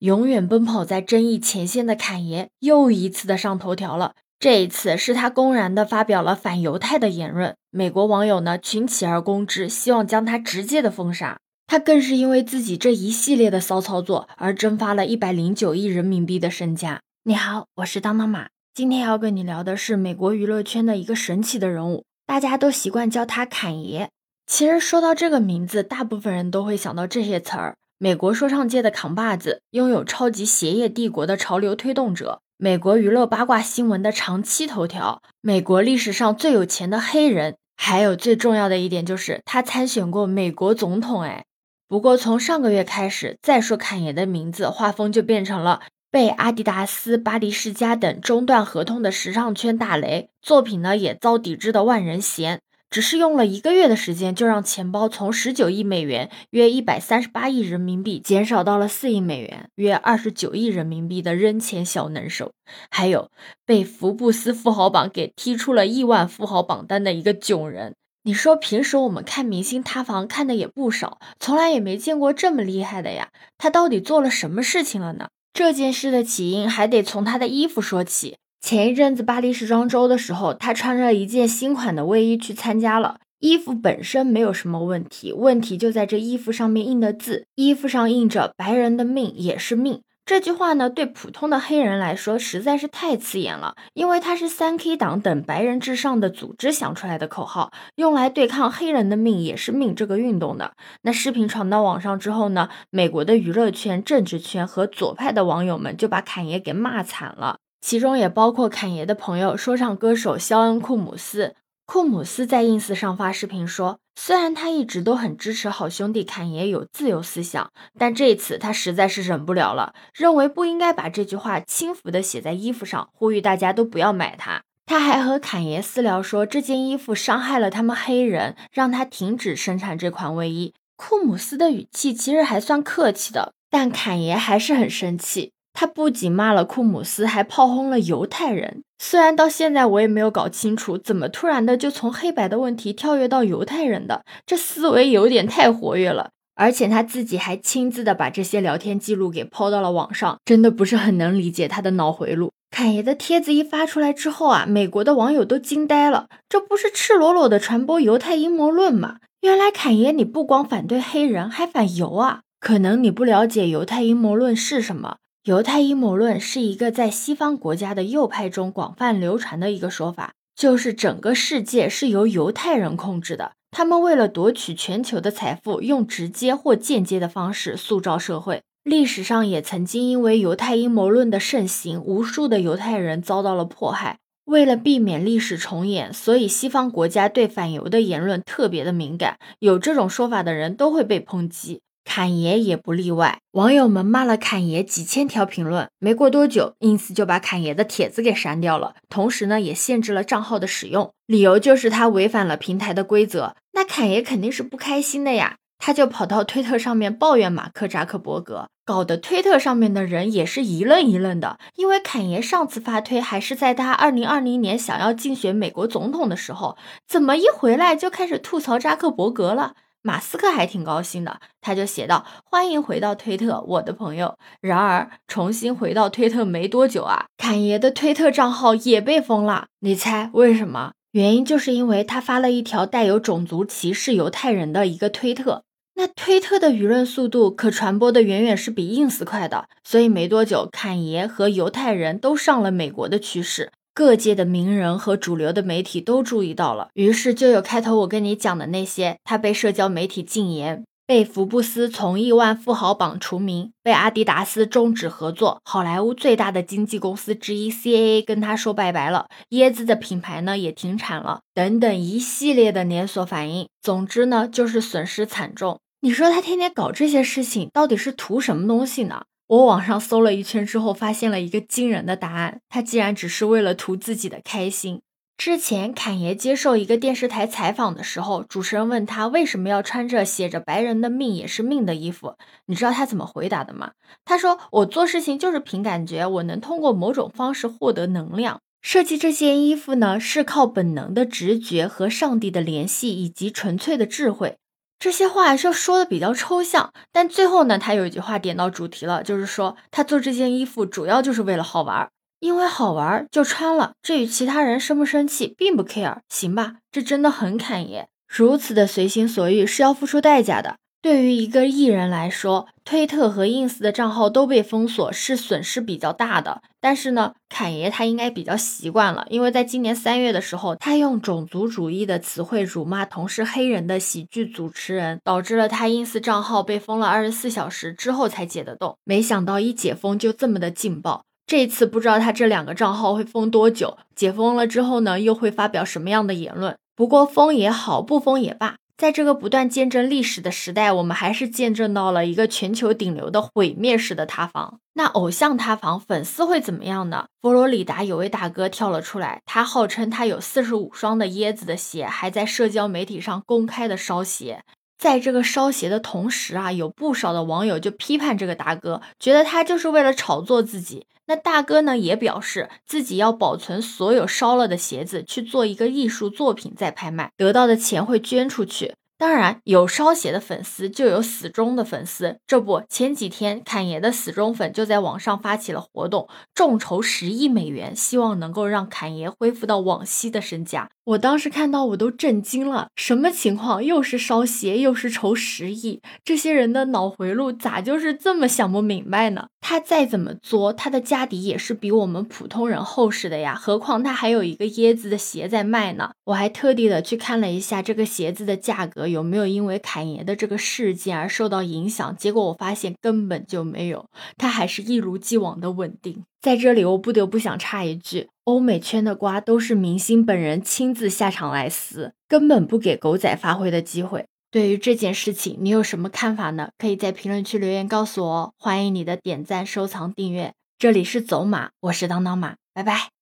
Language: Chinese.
永远奔跑在争议前线的侃爷又一次的上头条了。这一次是他公然的发表了反犹太的言论，美国网友呢群起而攻之，希望将他直接的封杀。他更是因为自己这一系列的骚操作而蒸发了一百零九亿人民币的身家。你好，我是当当马，今天要跟你聊的是美国娱乐圈的一个神奇的人物，大家都习惯叫他侃爷。其实说到这个名字，大部分人都会想到这些词儿：美国说唱界的扛把子，拥有超级鞋业帝国的潮流推动者，美国娱乐八卦新闻的长期头条，美国历史上最有钱的黑人，还有最重要的一点就是他参选过美国总统。哎，不过从上个月开始，再说侃爷的名字，画风就变成了被阿迪达斯、巴黎世家等中断合同的时尚圈大雷，作品呢也遭抵制的万人嫌。只是用了一个月的时间，就让钱包从十九亿美元（约一百三十八亿人民币）减少到了四亿美元（约二十九亿人民币）的扔钱小能手。还有被福布斯富豪榜给踢出了亿万富豪榜单的一个囧人。你说平时我们看明星塌房看的也不少，从来也没见过这么厉害的呀！他到底做了什么事情了呢？这件事的起因还得从他的衣服说起。前一阵子巴黎时装周的时候，他穿着一件新款的卫衣去参加了。衣服本身没有什么问题，问题就在这衣服上面印的字。衣服上印着“白人的命也是命”这句话呢，对普通的黑人来说实在是太刺眼了，因为它是三 K 党等白人至上的组织想出来的口号，用来对抗“黑人的命也是命”这个运动的。那视频传到网上之后呢，美国的娱乐圈、政治圈和左派的网友们就把侃爷给骂惨了。其中也包括侃爷的朋友，说唱歌手肖恩·库姆斯。库姆斯在 ins 上发视频说，虽然他一直都很支持好兄弟侃爷有自由思想，但这次他实在是忍不了了，认为不应该把这句话轻浮的写在衣服上，呼吁大家都不要买它。他还和侃爷私聊说，这件衣服伤害了他们黑人，让他停止生产这款卫衣。库姆斯的语气其实还算客气的，但侃爷还是很生气。他不仅骂了库姆斯，还炮轰了犹太人。虽然到现在我也没有搞清楚，怎么突然的就从黑白的问题跳跃到犹太人的，这思维有点太活跃了。而且他自己还亲自的把这些聊天记录给抛到了网上，真的不是很能理解他的脑回路。侃爷的帖子一发出来之后啊，美国的网友都惊呆了，这不是赤裸裸的传播犹太阴谋论吗？原来侃爷你不光反对黑人，还反犹啊？可能你不了解犹太阴谋论是什么。犹太阴谋论是一个在西方国家的右派中广泛流传的一个说法，就是整个世界是由犹太人控制的。他们为了夺取全球的财富，用直接或间接的方式塑造社会。历史上也曾经因为犹太阴谋论的盛行，无数的犹太人遭到了迫害。为了避免历史重演，所以西方国家对反犹的言论特别的敏感，有这种说法的人都会被抨击。侃爷也不例外，网友们骂了侃爷几千条评论，没过多久，ins 就把侃爷的帖子给删掉了，同时呢，也限制了账号的使用，理由就是他违反了平台的规则。那侃爷肯定是不开心的呀，他就跑到推特上面抱怨马克扎克伯格，搞得推特上面的人也是一愣一愣的，因为侃爷上次发推还是在他二零二零年想要竞选美国总统的时候，怎么一回来就开始吐槽扎克伯格了？马斯克还挺高兴的，他就写道：“欢迎回到推特，我的朋友。”然而，重新回到推特没多久啊，侃爷的推特账号也被封了。你猜为什么？原因就是因为他发了一条带有种族歧视犹太人的一个推特。那推特的舆论速度可传播的远远是比 ins 快的，所以没多久，侃爷和犹太人都上了美国的趋势。各界的名人和主流的媒体都注意到了，于是就有开头我跟你讲的那些：他被社交媒体禁言，被福布斯从亿万富豪榜除名，被阿迪达斯终止合作，好莱坞最大的经纪公司之一 CAA 跟他说拜拜了，椰子的品牌呢也停产了，等等一系列的连锁反应。总之呢，就是损失惨重。你说他天天搞这些事情，到底是图什么东西呢？我网上搜了一圈之后，发现了一个惊人的答案：他竟然只是为了图自己的开心。之前侃爷接受一个电视台采访的时候，主持人问他为什么要穿着写着“白人的命也是命”的衣服，你知道他怎么回答的吗？他说：“我做事情就是凭感觉，我能通过某种方式获得能量。设计这件衣服呢，是靠本能的直觉和上帝的联系以及纯粹的智慧。”这些话就说的比较抽象，但最后呢，他有一句话点到主题了，就是说他做这件衣服主要就是为了好玩，因为好玩就穿了。至于其他人生不生气，并不 care，行吧？这真的很侃爷，如此的随心所欲是要付出代价的。对于一个艺人来说，推特和 ins 的账号都被封锁是损失比较大的。但是呢，侃爷他应该比较习惯了，因为在今年三月的时候，他用种族主义的词汇辱骂同是黑人的喜剧主持人，导致了他 ins 账号被封了二十四小时之后才解得动。没想到一解封就这么的劲爆，这次不知道他这两个账号会封多久，解封了之后呢，又会发表什么样的言论？不过封也好，不封也罢。在这个不断见证历史的时代，我们还是见证到了一个全球顶流的毁灭式的塌房。那偶像塌房，粉丝会怎么样呢？佛罗里达有位大哥跳了出来，他号称他有四十五双的椰子的鞋，还在社交媒体上公开的烧鞋。在这个烧鞋的同时啊，有不少的网友就批判这个大哥，觉得他就是为了炒作自己。那大哥呢，也表示自己要保存所有烧了的鞋子，去做一个艺术作品再拍卖，得到的钱会捐出去。当然，有烧鞋的粉丝就有死忠的粉丝。这不，前几天侃爷的死忠粉就在网上发起了活动，众筹十亿美元，希望能够让侃爷恢复到往昔的身价。我当时看到我都震惊了，什么情况？又是烧鞋，又是筹十亿，这些人的脑回路咋就是这么想不明白呢？他再怎么作，他的家底也是比我们普通人厚实的呀。何况他还有一个椰子的鞋在卖呢。我还特地的去看了一下这个鞋子的价格有没有因为侃爷的这个事件而受到影响，结果我发现根本就没有，他还是一如既往的稳定。在这里，我不得不想插一句。欧美圈的瓜都是明星本人亲自下场来撕，根本不给狗仔发挥的机会。对于这件事情，你有什么看法呢？可以在评论区留言告诉我哦。欢迎你的点赞、收藏、订阅。这里是走马，我是当当马，拜拜。